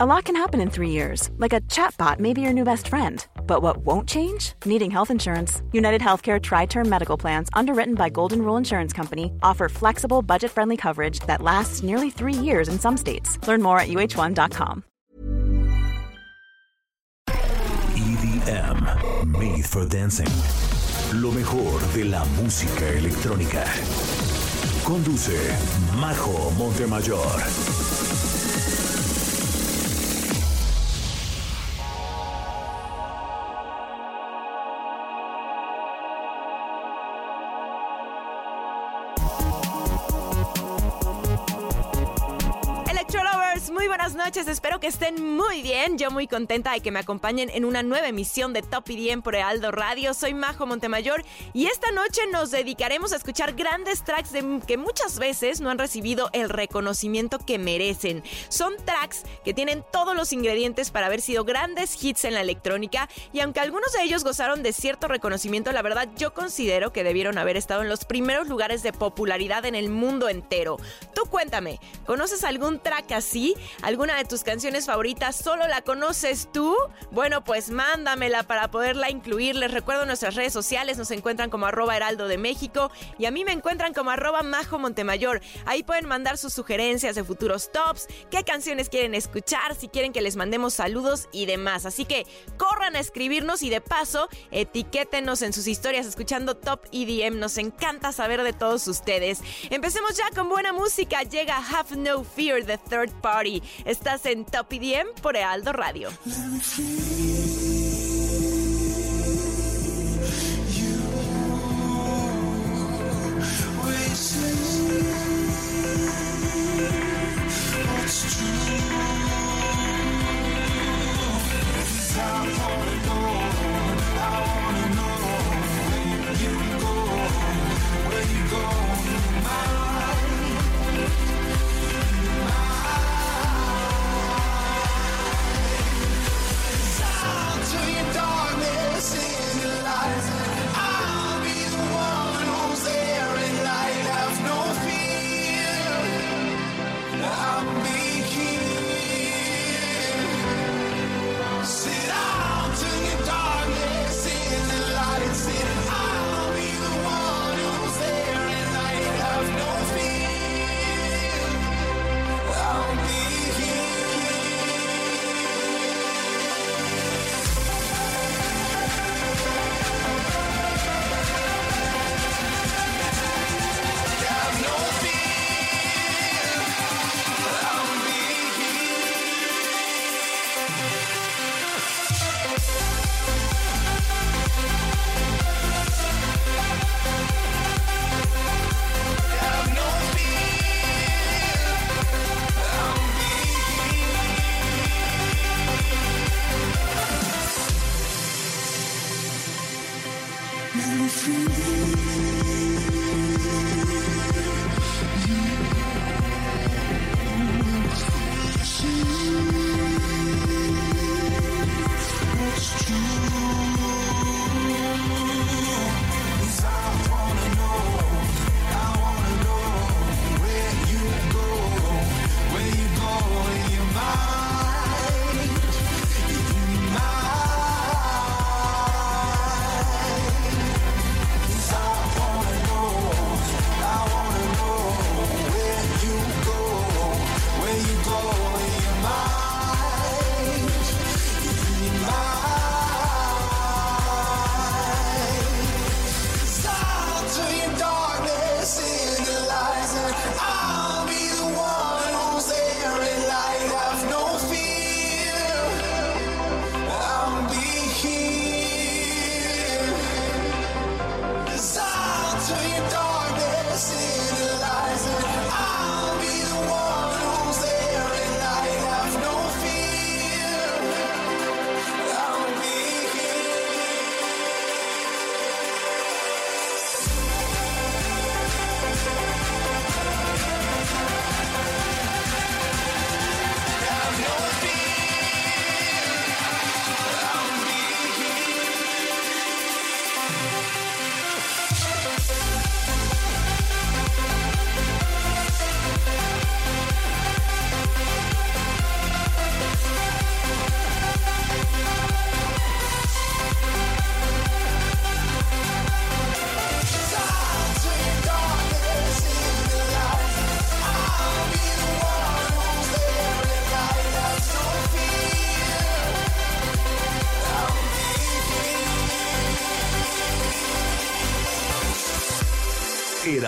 A lot can happen in three years, like a chatbot may be your new best friend. But what won't change? Needing health insurance. United Healthcare Tri Term Medical Plans, underwritten by Golden Rule Insurance Company, offer flexible, budget friendly coverage that lasts nearly three years in some states. Learn more at uh1.com. EDM, Made for Dancing. Lo mejor de la música electrónica. Conduce Majo Montemayor. Noches, espero que estén muy bien. Yo muy contenta de que me acompañen en una nueva emisión de Top IDM por Aldo Radio. Soy Majo Montemayor y esta noche nos dedicaremos a escuchar grandes tracks de, que muchas veces no han recibido el reconocimiento que merecen. Son tracks que tienen todos los ingredientes para haber sido grandes hits en la electrónica y aunque algunos de ellos gozaron de cierto reconocimiento, la verdad yo considero que debieron haber estado en los primeros lugares de popularidad en el mundo entero. Tú cuéntame, ¿conoces algún track así? ¿Alguna de tus canciones favoritas solo la conoces tú? Bueno, pues mándamela para poderla incluir. Les recuerdo nuestras redes sociales, nos encuentran como arroba heraldo de México y a mí me encuentran como arroba majo Montemayor. Ahí pueden mandar sus sugerencias de futuros tops, qué canciones quieren escuchar, si quieren que les mandemos saludos y demás. Así que corran a escribirnos y de paso etiquétenos en sus historias escuchando Top EDM. Nos encanta saber de todos ustedes. Empecemos ya con buena música. Llega Have No Fear, The Third Party. En Top IDM por Ealdo Radio.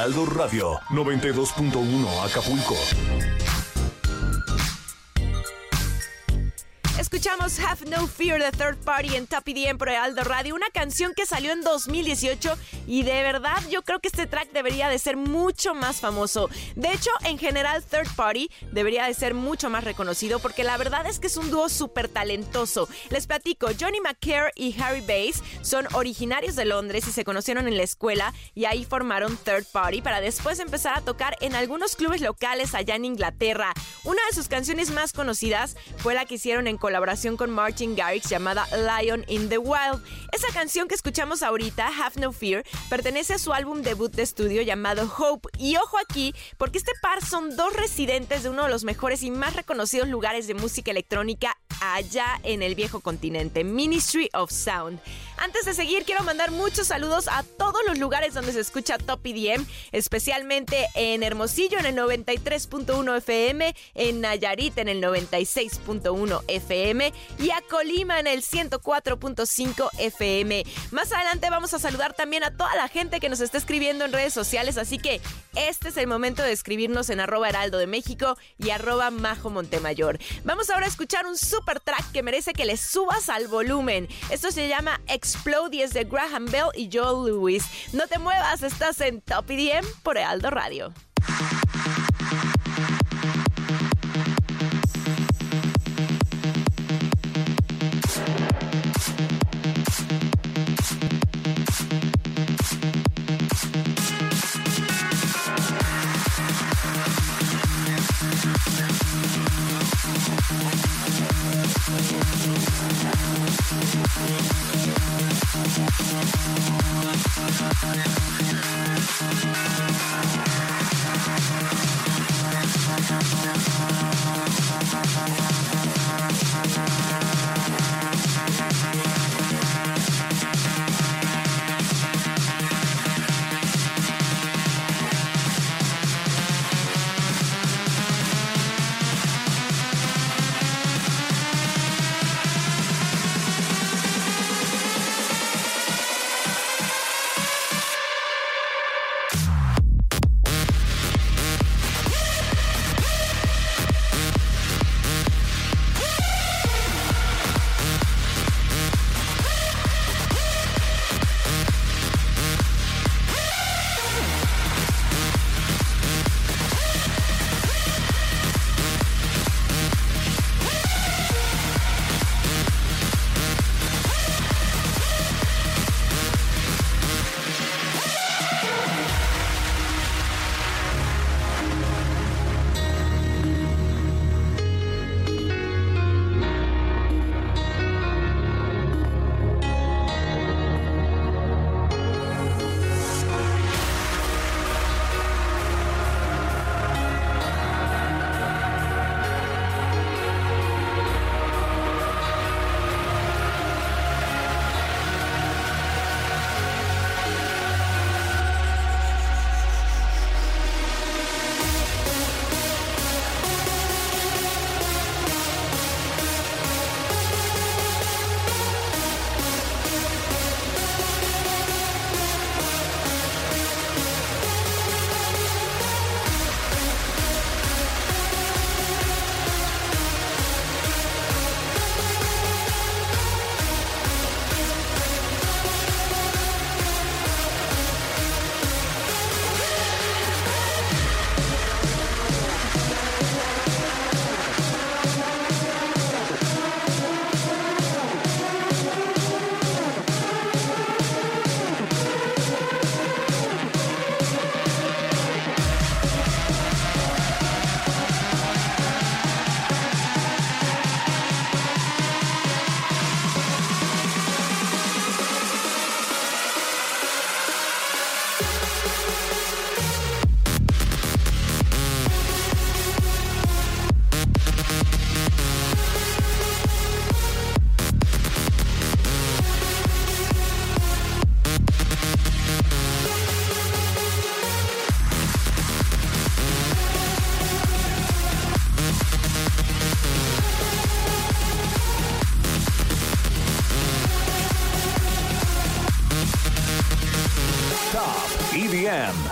Heraldo Radio 92.1 Acapulco. Escuchamos Have No Fear the Third Party en Top EDM por Aldo Radio, una canción que salió en 2018 y de verdad yo creo que este track debería de ser mucho más famoso. De hecho, en general Third Party debería de ser mucho más reconocido porque la verdad es que es un dúo súper talentoso. Les platico, Johnny McCare y Harry Bass son originarios de Londres y se conocieron en la escuela y ahí formaron Third Party para después empezar a tocar en algunos clubes locales allá en Inglaterra. Una de sus canciones más conocidas fue la que hicieron en colaboración con Martin Garrix llamada Lion in the Wild. Esa canción que escuchamos ahorita, Have No Fear, pertenece a su álbum debut de estudio llamado Hope. Y ojo aquí, porque este par son dos residentes de uno de los mejores y más reconocidos lugares de música electrónica allá en el viejo continente, Ministry of Sound. Antes de seguir, quiero mandar muchos saludos a todos los lugares donde se escucha Top EDM, especialmente en Hermosillo en el 93.1 FM, en Nayarit en el 96.1 FM y a Colima en el 104.5 FM. Más adelante vamos a saludar también a toda la gente que nos está escribiendo en redes sociales, así que este es el momento de escribirnos en arroba heraldo de México y arroba majo Montemayor. Vamos ahora a escuchar un super track que merece que le subas al volumen. Esto se llama Explode es de Graham Bell y Joel Lewis. No te muevas, estás en Top EDM por Aldo Radio.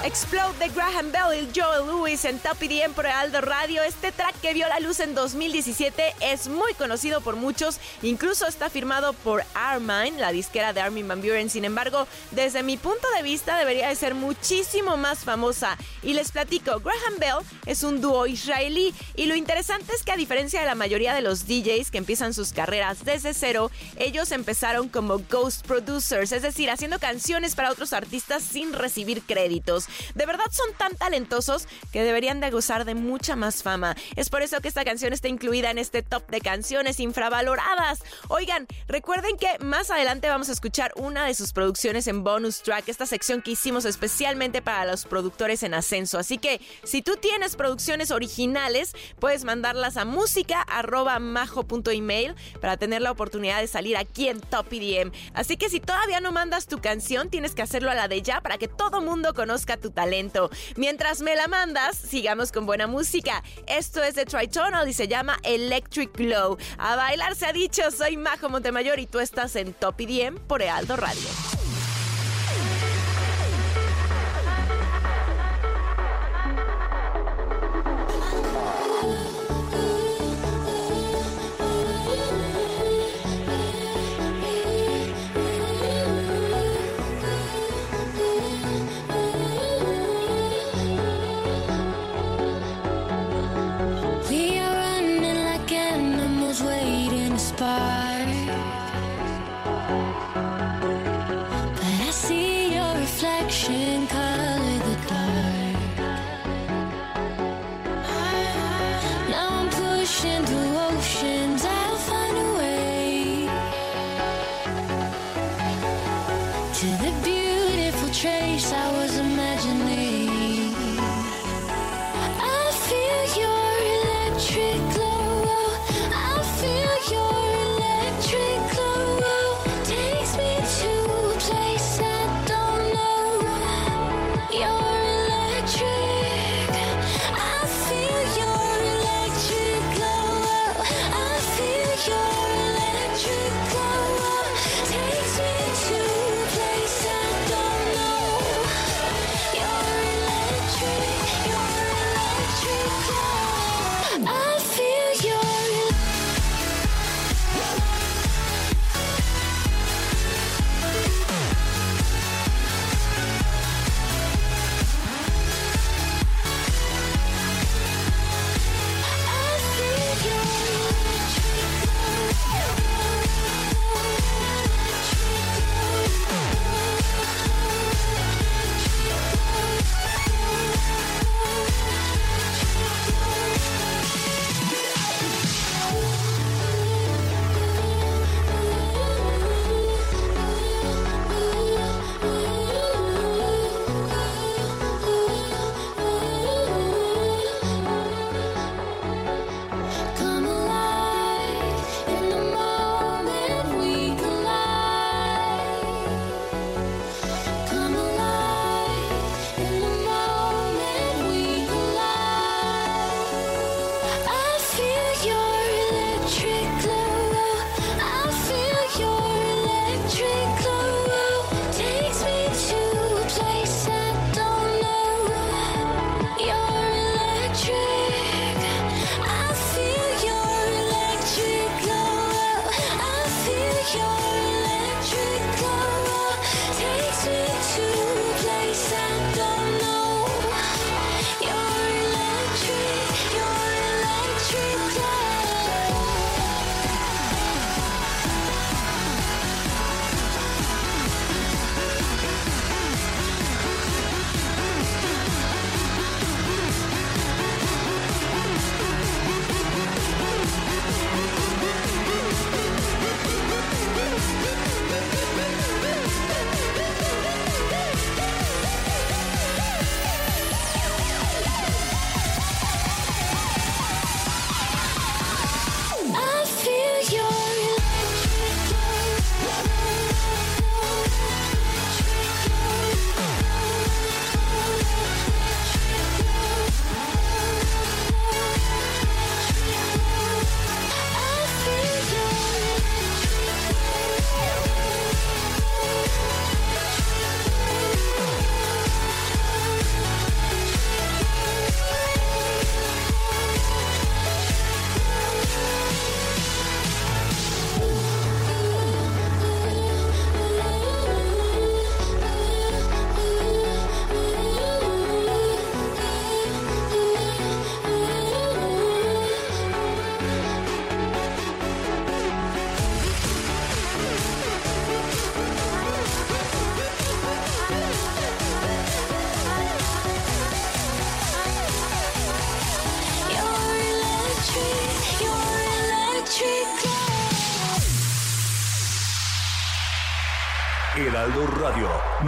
Explode de Graham Bell y Joel Lewis en Top EDM por Aldo Radio. Este track que vio la luz en 2017 es muy conocido por muchos, incluso está firmado por Armin, la disquera de Armin Van Buren. Sin embargo, desde mi punto de vista debería de ser muchísimo más famosa. Y les platico, Graham Bell es un dúo israelí y lo interesante es que a diferencia de la mayoría de los DJs que empiezan sus carreras desde cero, ellos empezaron como ghost producers, es decir, haciendo canciones para otros artistas sin recibir créditos. De verdad son tan talentosos que deberían de gozar de mucha más fama. Es por eso que esta canción está incluida en este top de canciones infravaloradas. Oigan, recuerden que más adelante vamos a escuchar una de sus producciones en bonus track, esta sección que hicimos especialmente para los productores en Así que si tú tienes producciones originales, puedes mandarlas a música.majo.email para tener la oportunidad de salir aquí en Top EDM. Así que si todavía no mandas tu canción, tienes que hacerlo a la de ya para que todo mundo conozca tu talento. Mientras me la mandas, sigamos con buena música. Esto es de Tritonal y se llama Electric Glow. A bailar se ha dicho, soy Majo Montemayor y tú estás en Top EDM por Ealdo Radio. goodbye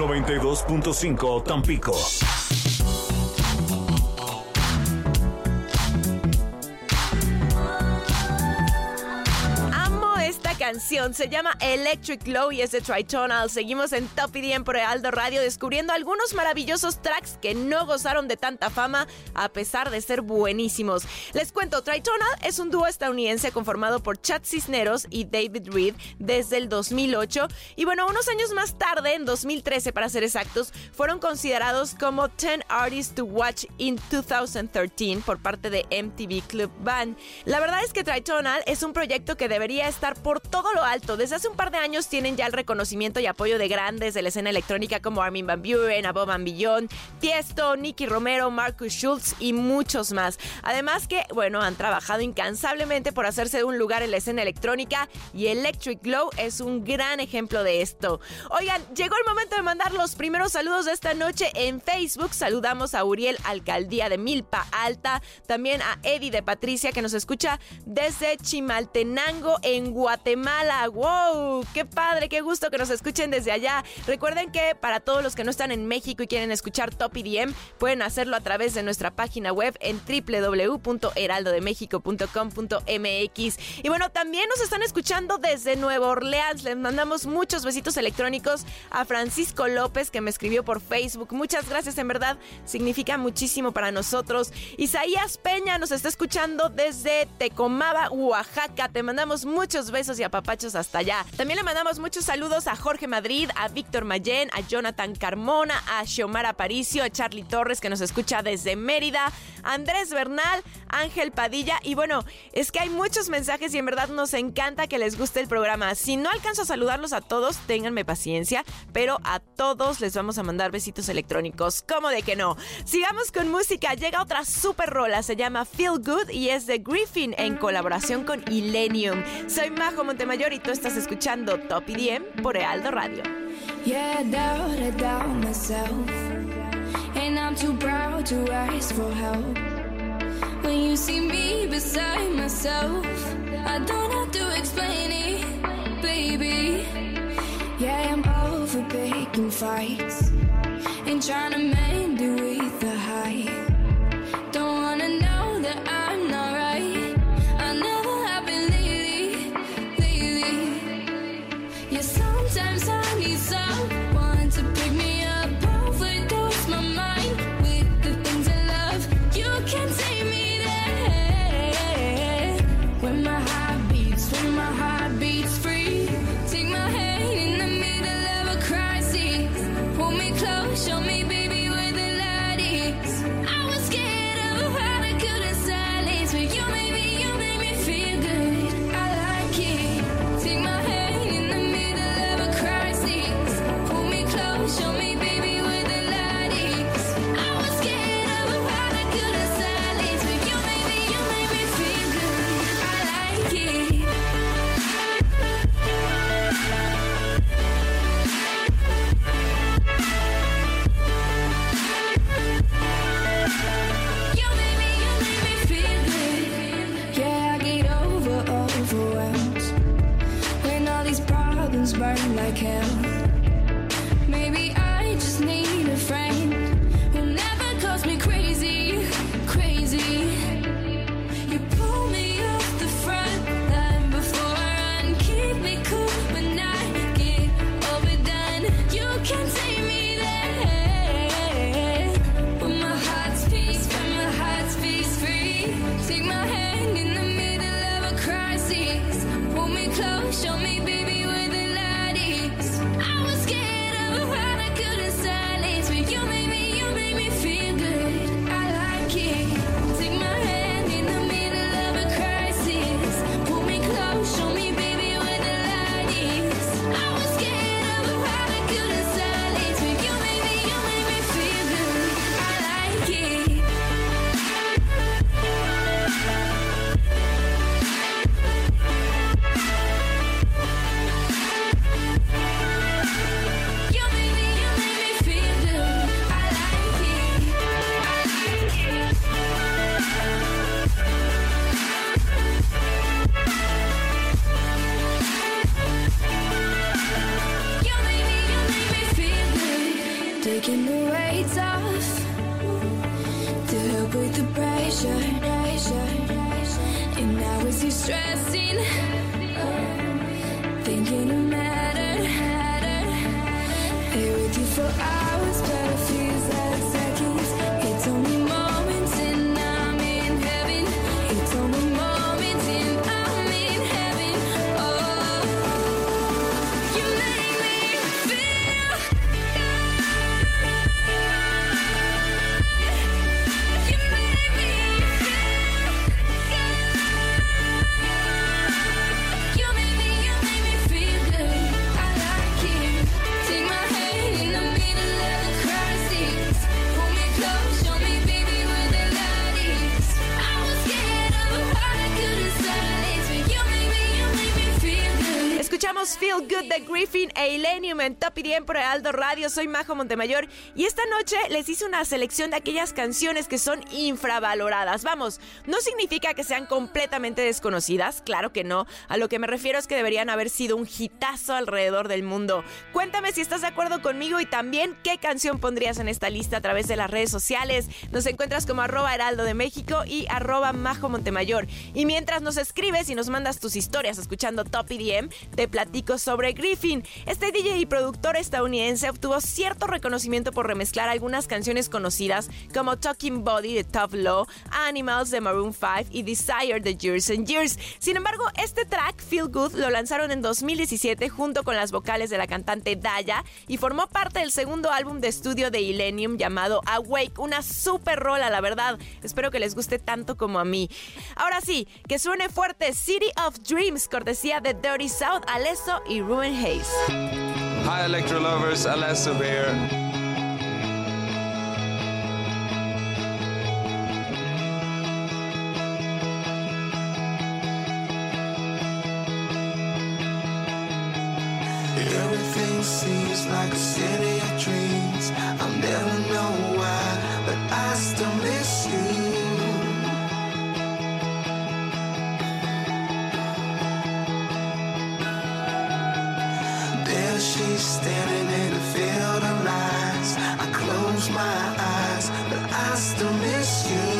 92.5 Tampico. Se llama Electric Glow y es de Tritonal. Seguimos en Top IDM por Aldo Radio descubriendo algunos maravillosos tracks que no gozaron de tanta fama a pesar de ser buenísimos. Les cuento, Tritonal es un dúo estadounidense conformado por Chad Cisneros y David Reed desde el 2008 y bueno, unos años más tarde, en 2013 para ser exactos, fueron considerados como 10 Artists to Watch in 2013 por parte de MTV Club Band. La verdad es que Tritonal es un proyecto que debería estar por todo lo alto. Desde hace un par de años tienen ya el reconocimiento y apoyo de grandes de la escena electrónica como Armin Van Buren, Above and Beyond, Tiesto, Nicky Romero, Marcus Schultz y muchos más. Además que, bueno, han trabajado incansablemente por hacerse de un lugar en la escena electrónica y Electric Glow es un gran ejemplo de esto. Oigan, llegó el momento de mandar los primeros saludos de esta noche en Facebook. Saludamos a Uriel Alcaldía de Milpa Alta, también a Eddie de Patricia que nos escucha desde Chimaltenango en Guatemala. ¡Wow! ¡Qué padre! ¡Qué gusto que nos escuchen desde allá! Recuerden que para todos los que no están en México y quieren escuchar Top EDM, pueden hacerlo a través de nuestra página web en www.heraldodemexico.com.mx. Y bueno, también nos están escuchando desde Nueva Orleans. Les mandamos muchos besitos electrónicos a Francisco López que me escribió por Facebook. Muchas gracias, en verdad, significa muchísimo para nosotros. Isaías Peña nos está escuchando desde Tecomaba, Oaxaca. Te mandamos muchos besos y hasta allá. También le mandamos muchos saludos a Jorge Madrid, a Víctor Mayén, a Jonathan Carmona, a Xiomar Aparicio, a Charlie Torres que nos escucha desde Mérida, a Andrés Bernal, Ángel Padilla y bueno, es que hay muchos mensajes y en verdad nos encanta que les guste el programa. Si no alcanzo a saludarlos a todos, ténganme paciencia, pero a todos les vamos a mandar besitos electrónicos. ¿Cómo de que no? Sigamos con música. Llega otra super rola, se llama Feel Good y es de Griffin en colaboración con Illenium. Soy Majo Montemayor y tú estás escuchando Top IDM por Ealdo Radio. Yeah, doubt, I doubt myself. And I'm too proud to ask for help. When you see me beside myself, I don't have to explain it, baby. Yeah, I'm over picking fights and trying to mend it with the hype. Don't wanna know that I'm Feel Good de Griffin e en Top y 10 por Aldo Radio. Soy Majo Montemayor y esta noche les hice una selección de aquellas canciones que son infravaloradas. Vamos, no significa que sean completamente desconocidas, claro que no. A lo que me refiero es que deberían haber sido un hitazo alrededor del mundo. Cuéntame si estás de acuerdo conmigo y también qué canción pondrías en esta lista a través de las redes sociales. Nos encuentras como arroba heraldo de México y arroba Majo Montemayor. Y mientras nos escribes y nos mandas tus historias escuchando Top EDM, te platico sobre Griffin. Este DJ y productor estadounidense obtuvo cierto reconocimiento por remezclar algunas canciones conocidas como Talking Body de Tough Law, Animals de Maroon 5 y Desire de Years and Years. Sin embargo, este track, Feel Good, lo lanzaron en 2017 junto con las vocales de la cantante Daya y formó parte del segundo álbum de estudio de Illenium llamado Awake, una super rola, la verdad. Espero que les guste tanto como a mí. Ahora sí, que suene fuerte City of Dreams, cortesía de Dirty South, Alesso y Ruben Hayes. Hi, Electro lovers. Alesso here. Everything seems like a city of dreams. I'll never know standing in a field of lights. I close my eyes, but I still miss you.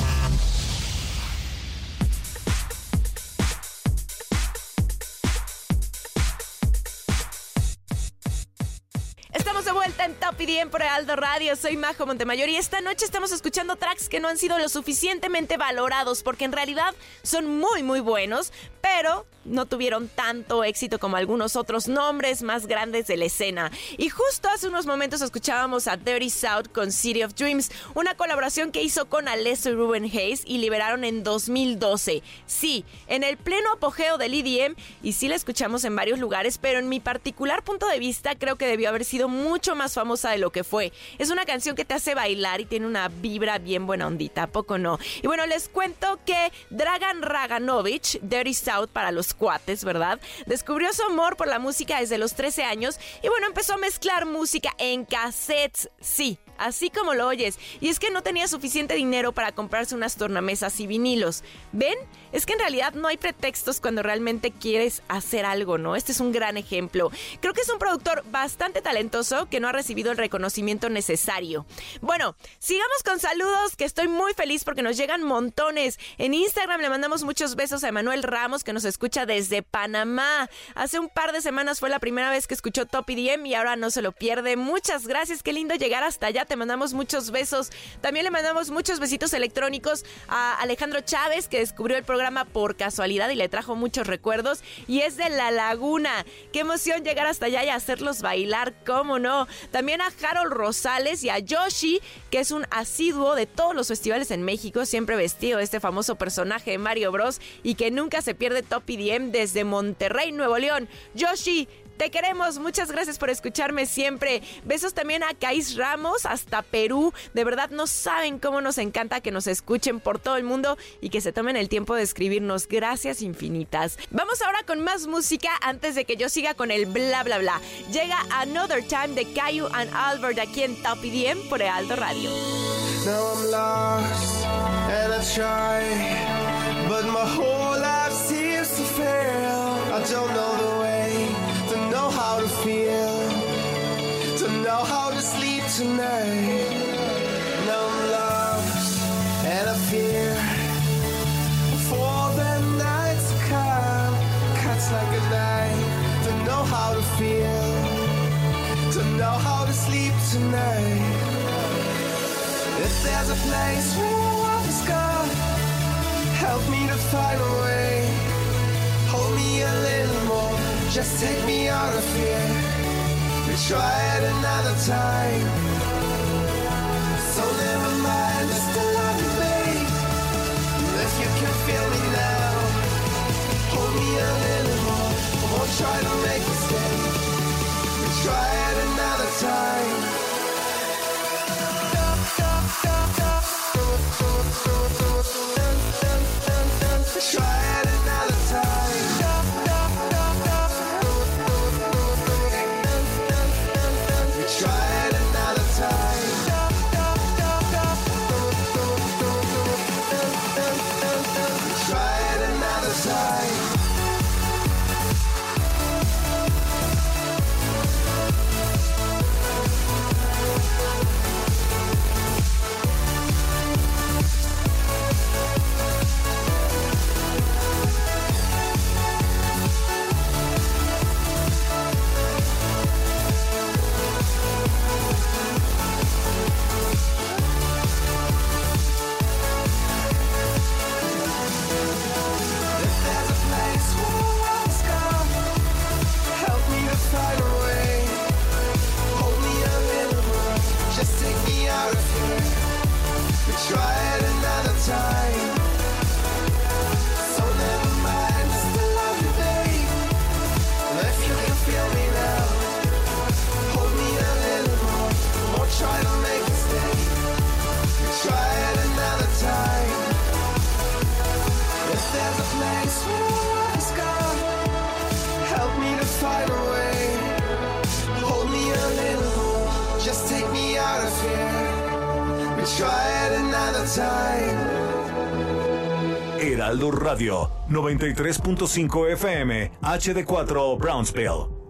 Vuelta en Top EDM por Aldo Radio. Soy Majo Montemayor y esta noche estamos escuchando tracks que no han sido lo suficientemente valorados porque en realidad son muy muy buenos, pero no tuvieron tanto éxito como algunos otros nombres más grandes de la escena. Y justo hace unos momentos escuchábamos a Dirty South con City of Dreams, una colaboración que hizo con Alesso y Ruben Hayes y liberaron en 2012. Sí, en el pleno apogeo del EDM y sí la escuchamos en varios lugares, pero en mi particular punto de vista creo que debió haber sido mucho más famosa de lo que fue. Es una canción que te hace bailar y tiene una vibra bien buena ondita, ¿a poco no? Y bueno, les cuento que Dragan Raganovich, Dirty South para los cuates, ¿verdad? Descubrió su amor por la música desde los 13 años y bueno, empezó a mezclar música en cassettes, sí, así como lo oyes. Y es que no tenía suficiente dinero para comprarse unas tornamesas y vinilos. ¿Ven? Es que en realidad no hay pretextos cuando realmente quieres hacer algo, ¿no? Este es un gran ejemplo. Creo que es un productor bastante talentoso que no ha recibido el reconocimiento necesario. Bueno, sigamos con saludos, que estoy muy feliz porque nos llegan montones. En Instagram le mandamos muchos besos a Emanuel Ramos, que nos escucha desde Panamá. Hace un par de semanas fue la primera vez que escuchó Top IDM y ahora no se lo pierde. Muchas gracias, qué lindo llegar hasta allá. Te mandamos muchos besos. También le mandamos muchos besitos electrónicos a Alejandro Chávez, que descubrió el programa por casualidad y le trajo muchos recuerdos. Y es de La Laguna. Qué emoción llegar hasta allá y hacerlos bailar, cómo no. También a Harold Rosales y a Yoshi, que es un asiduo de todos los festivales en México, siempre vestido de este famoso personaje de Mario Bros. y que nunca se pierde Top IDM desde Monterrey, Nuevo León. Yoshi, te queremos, muchas gracias por escucharme siempre. Besos también a Cais Ramos hasta Perú. De verdad no saben cómo nos encanta que nos escuchen por todo el mundo y que se tomen el tiempo de escribirnos. Gracias infinitas. Vamos ahora con más música antes de que yo siga con el bla bla bla. Llega Another Time de Caillou and Albert aquí en Top EDM por Aldo Radio. Now I'm lost and I don't know how to feel, to know how to sleep tonight. I'm lost and I fear for the night to come. Cuts like a knife to know how to feel, to know how to sleep tonight. If there's a place where love is gone, help me to find a way. Just take me out of here. We try it another time. So never mind, a love you, babe. If you can feel me now, hold me a little more. I won't try to make stay. We try it Heraldo Radio 93.5 FM HD4 Brownsville.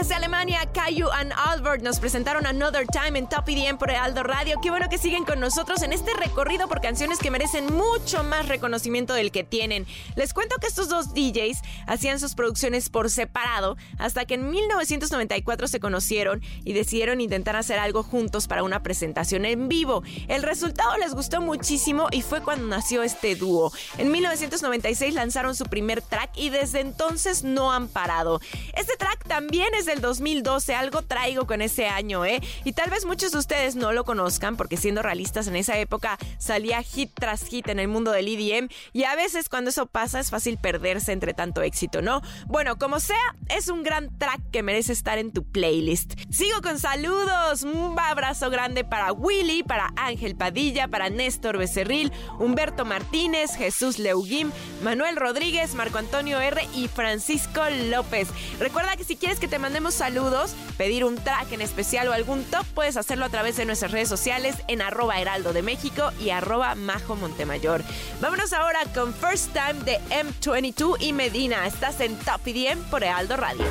Desde Alemania, Caillou and Albert nos presentaron Another Time en Top EDM por Aldo Radio. Qué bueno que siguen con nosotros en este recorrido por canciones que merecen mucho más reconocimiento del que tienen. Les cuento que estos dos DJs hacían sus producciones por separado hasta que en 1994 se conocieron y decidieron intentar hacer algo juntos para una presentación en vivo. El resultado les gustó muchísimo y fue cuando nació este dúo. En 1996 lanzaron su primer track y desde entonces no han parado. Este track también del 2012. Algo traigo con ese año, ¿eh? Y tal vez muchos de ustedes no lo conozcan porque siendo realistas en esa época salía hit tras hit en el mundo del EDM y a veces cuando eso pasa es fácil perderse entre tanto éxito, ¿no? Bueno, como sea, es un gran track que merece estar en tu playlist. Sigo con saludos, un abrazo grande para Willy, para Ángel Padilla, para Néstor Becerril, Humberto Martínez, Jesús Leuguim, Manuel Rodríguez, Marco Antonio R y Francisco López. Recuerda que si quieres que te saludos, pedir un track en especial o algún top, puedes hacerlo a través de nuestras redes sociales en arroba heraldo de México y arroba majo Montemayor. Vámonos ahora con First Time de M22 y Medina. Estás en Top EDM por Heraldo Radio.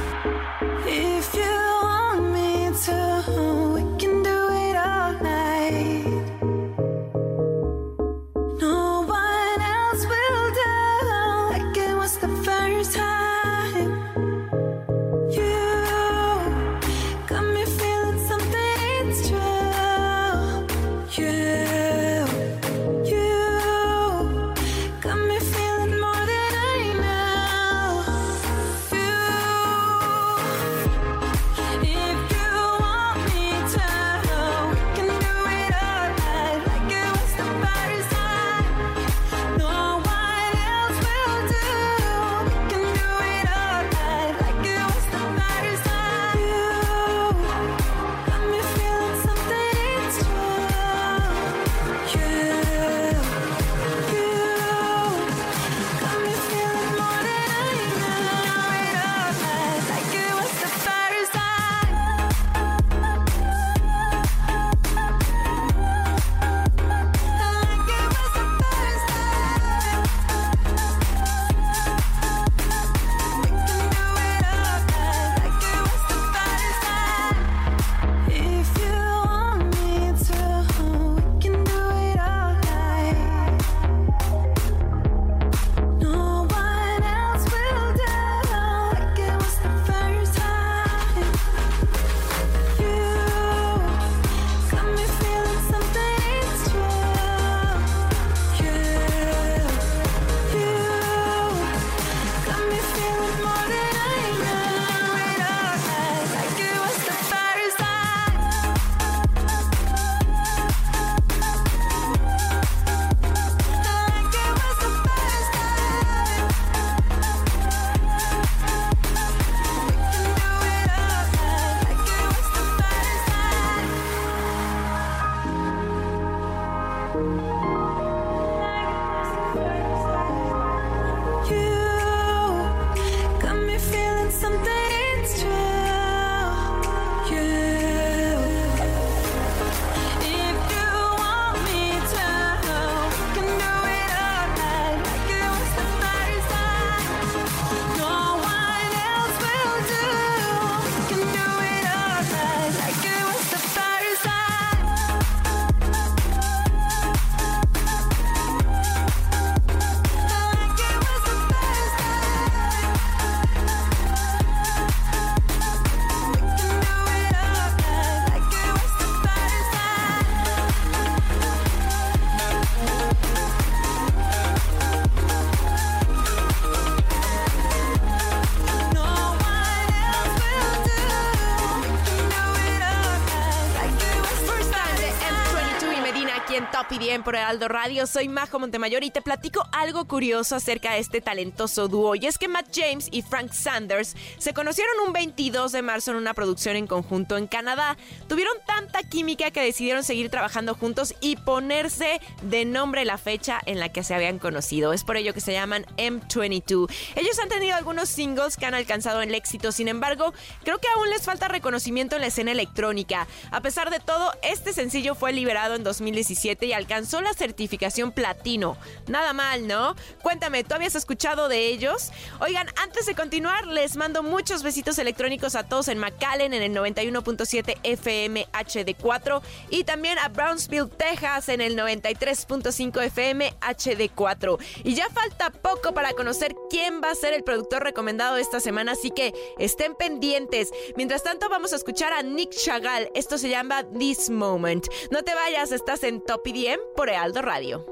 En Top Bien por Heraldo Radio. Soy Majo Montemayor y te platico algo curioso acerca de este talentoso dúo. Y es que Matt James y Frank Sanders se conocieron un 22 de marzo en una producción en conjunto en Canadá. Tuvieron tanta química que decidieron seguir trabajando juntos y ponerse de nombre la fecha en la que se habían conocido. Es por ello que se llaman M22. Ellos han tenido algunos singles que han alcanzado el éxito, sin embargo, creo que aún les falta reconocimiento en la escena electrónica. A pesar de todo, este sencillo fue liberado en 2017 y alcanzó la certificación platino. Nada mal, ¿no? Cuéntame, ¿tú habías escuchado de ellos? Oigan, antes de continuar, les mando muchos besitos electrónicos a todos en McAllen en el 91.7 FM HD4 y también a Brownsville, Texas en el 93.5 FM HD4. Y ya falta poco para conocer quién va a ser el productor recomendado esta semana, así que estén pendientes. Mientras tanto, vamos a escuchar a Nick Chagall. Esto se llama This Moment. No te vayas, estás en Top lo pidiem por Ealdo Radio.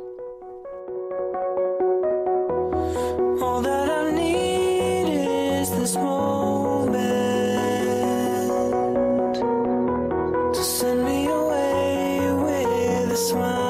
This away with a smile.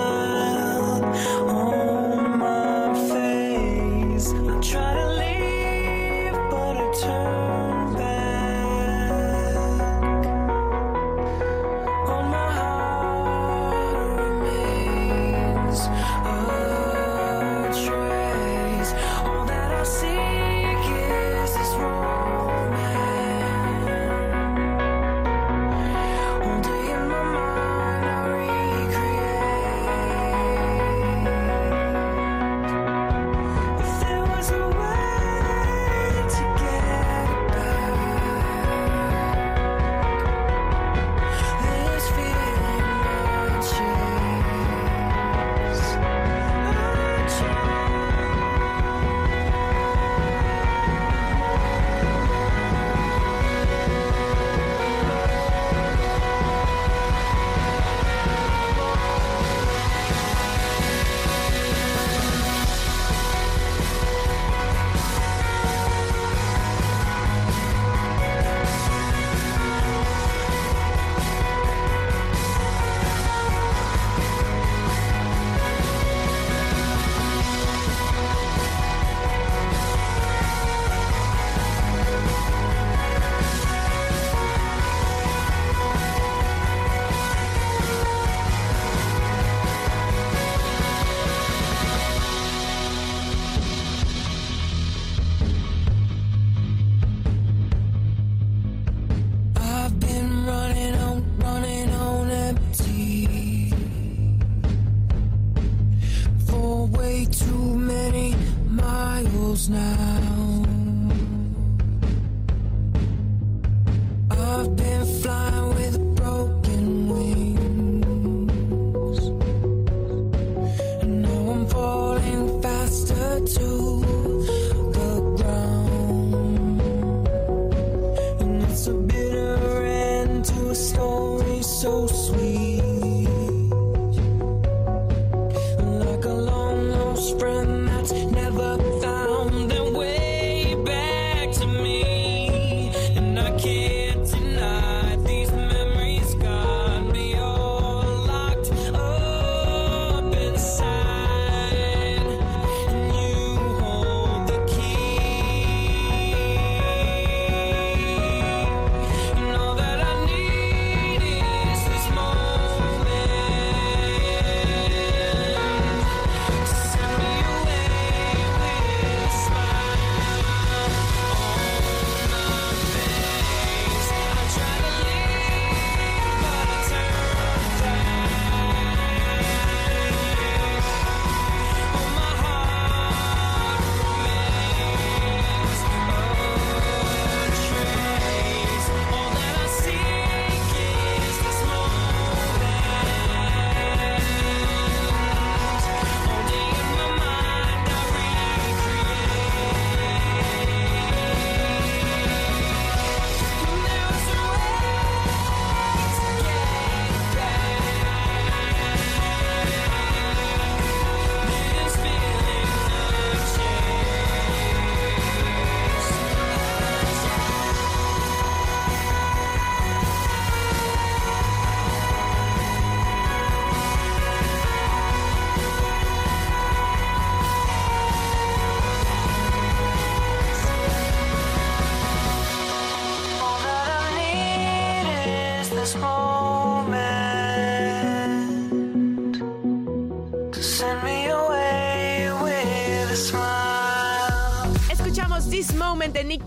Now.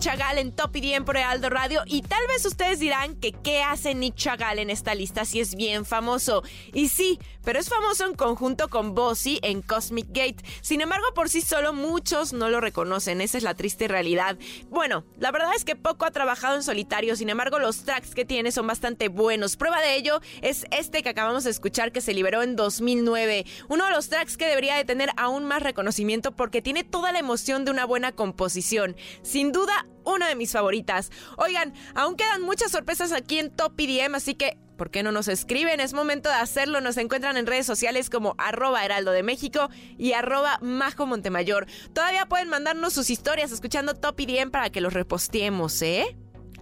Chagall en Top 10 por Aldo Radio y tal vez ustedes dirán que qué hace Nick Chagall en esta lista si es bien famoso. Y sí, pero es famoso en conjunto con Bossy en Cosmic Gate. Sin embargo, por sí solo muchos no lo reconocen, esa es la triste realidad. Bueno, la verdad es que poco ha trabajado en solitario, sin embargo los tracks que tiene son bastante buenos. Prueba de ello es este que acabamos de escuchar que se liberó en 2009. Uno de los tracks que debería de tener aún más reconocimiento porque tiene toda la emoción de una buena composición. Sin duda, una de mis favoritas. Oigan, aún quedan muchas sorpresas aquí en Top IDM, así que ¿Por qué no nos escriben? Es momento de hacerlo. Nos encuentran en redes sociales como arroba heraldo de México y arroba majo Montemayor. Todavía pueden mandarnos sus historias escuchando Top IDM para que los reposteemos, ¿eh?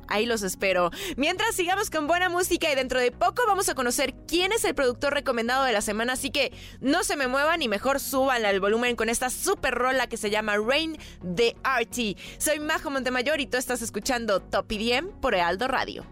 Ahí los espero. Mientras sigamos con buena música y dentro de poco vamos a conocer quién es el productor recomendado de la semana, así que no se me muevan y mejor suban al volumen con esta super rola que se llama Rain de Artie. Soy Majo Montemayor y tú estás escuchando Top IDM por Heraldo Radio.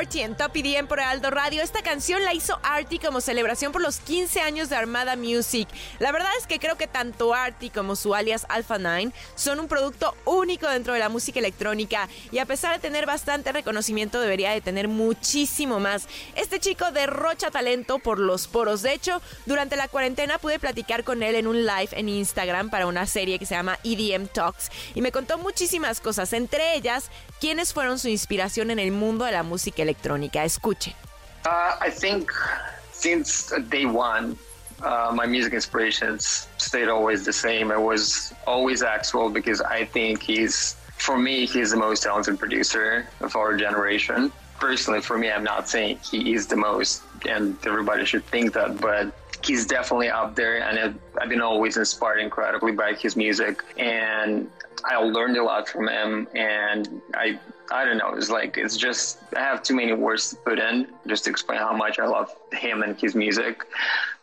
Artie en Top EDM por Aldo Radio. Esta canción la hizo Artie como celebración por los 15 años de Armada Music. La verdad es que creo que tanto Artie como su alias Alpha 9 son un producto único dentro de la música electrónica y a pesar de tener bastante reconocimiento debería de tener muchísimo más. Este chico derrocha talento por los poros. De hecho, durante la cuarentena pude platicar con él en un live en Instagram para una serie que se llama EDM Talks y me contó muchísimas cosas, entre ellas quiénes fueron su inspiración en el mundo de la música electrónica. Escuche. Uh, I think since day one, uh, my music inspirations stayed always the same. It was always Axwell because I think he's, for me, he's the most talented producer of our generation. Personally, for me, I'm not saying he is the most, and everybody should think that, but he's definitely up there, and I've been always inspired incredibly by his music, and I learned a lot from him, and I I don't know. It's like it's just I have too many words to put in just to explain how much I love him and his music.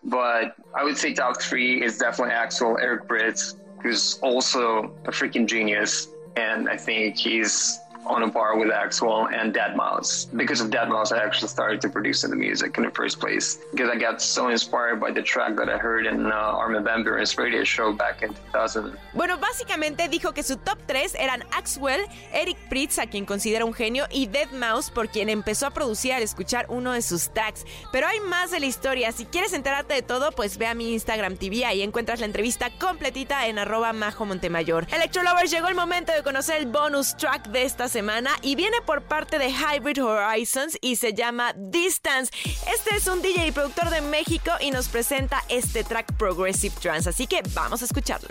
But I would say top three is definitely Axel Eric Britz, who's also a freaking genius, and I think he's on a par with Axwell and Dead Mouse. Because of Dead Mouse, I actually started to produce the music in the first place because I got so inspired by the track that I heard in uh, Armin Van Buren's radio show back in 2000. Bueno, básicamente dijo que su top 3 eran Axwell, Eric Pritz, a quien considera un genio, y Dead Mouse, por quien empezó a producir al escuchar uno de sus tracks. Pero hay más de la historia. Si quieres enterarte de todo, pues ve a mi Instagram TV. Ahí encuentras la entrevista completita en arroba majo Montemayor. Electro Lovers, llegó el momento de conocer el bonus track de esta semana y viene por parte de Hybrid Horizons y se llama Distance. Este es un DJ y productor de México y nos presenta este track Progressive Trance, así que vamos a escucharlo.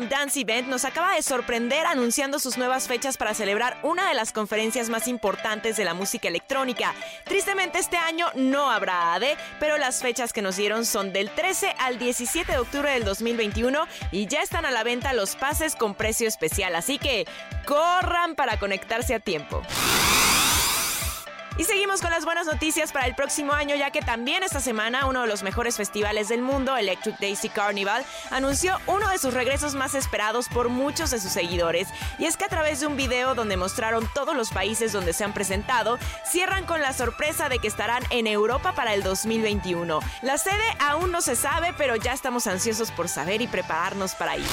Dance Event nos acaba de sorprender anunciando sus nuevas fechas para celebrar una de las conferencias más importantes de la música electrónica. Tristemente este año no habrá AD, pero las fechas que nos dieron son del 13 al 17 de octubre del 2021 y ya están a la venta los pases con precio especial, así que corran para conectarse a tiempo. Y seguimos con las buenas noticias para el próximo año, ya que también esta semana uno de los mejores festivales del mundo, Electric Daisy Carnival, anunció uno de sus regresos más esperados por muchos de sus seguidores. Y es que a través de un video donde mostraron todos los países donde se han presentado, cierran con la sorpresa de que estarán en Europa para el 2021. La sede aún no se sabe, pero ya estamos ansiosos por saber y prepararnos para ir.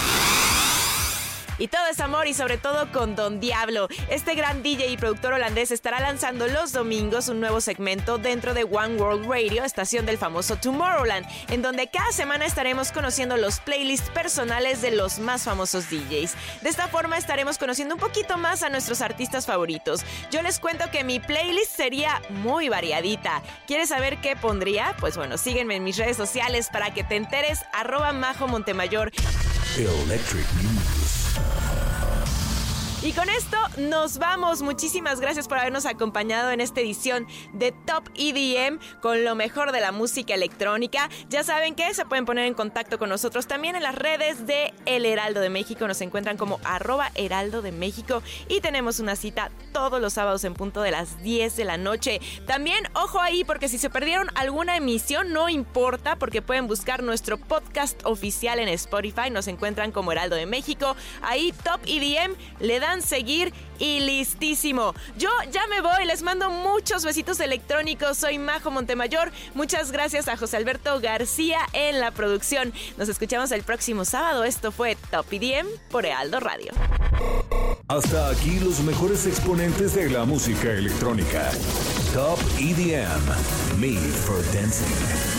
Y todo es amor y sobre todo con Don Diablo. Este gran DJ y productor holandés estará lanzando los domingos un nuevo segmento dentro de One World Radio, estación del famoso Tomorrowland, en donde cada semana estaremos conociendo los playlists personales de los más famosos DJs. De esta forma estaremos conociendo un poquito más a nuestros artistas favoritos. Yo les cuento que mi playlist sería muy variadita. ¿Quieres saber qué pondría? Pues bueno, sígueme en mis redes sociales para que te enteres arroba Majo Montemayor. Electric News. Y con esto nos vamos. Muchísimas gracias por habernos acompañado en esta edición de Top EDM con lo mejor de la música electrónica. Ya saben que se pueden poner en contacto con nosotros también en las redes de El Heraldo de México. Nos encuentran como arroba Heraldo de México y tenemos una cita todos los sábados en punto de las 10 de la noche. También ojo ahí porque si se perdieron alguna emisión no importa porque pueden buscar nuestro podcast oficial en Spotify. Nos encuentran como Heraldo de México. Ahí Top EDM le seguir y listísimo. Yo ya me voy, les mando muchos besitos electrónicos. Soy Majo Montemayor. Muchas gracias a José Alberto García en la producción. Nos escuchamos el próximo sábado. Esto fue Top EDM por Heraldo Radio. Hasta aquí los mejores exponentes de la música electrónica. Top EDM, Made for Dancing.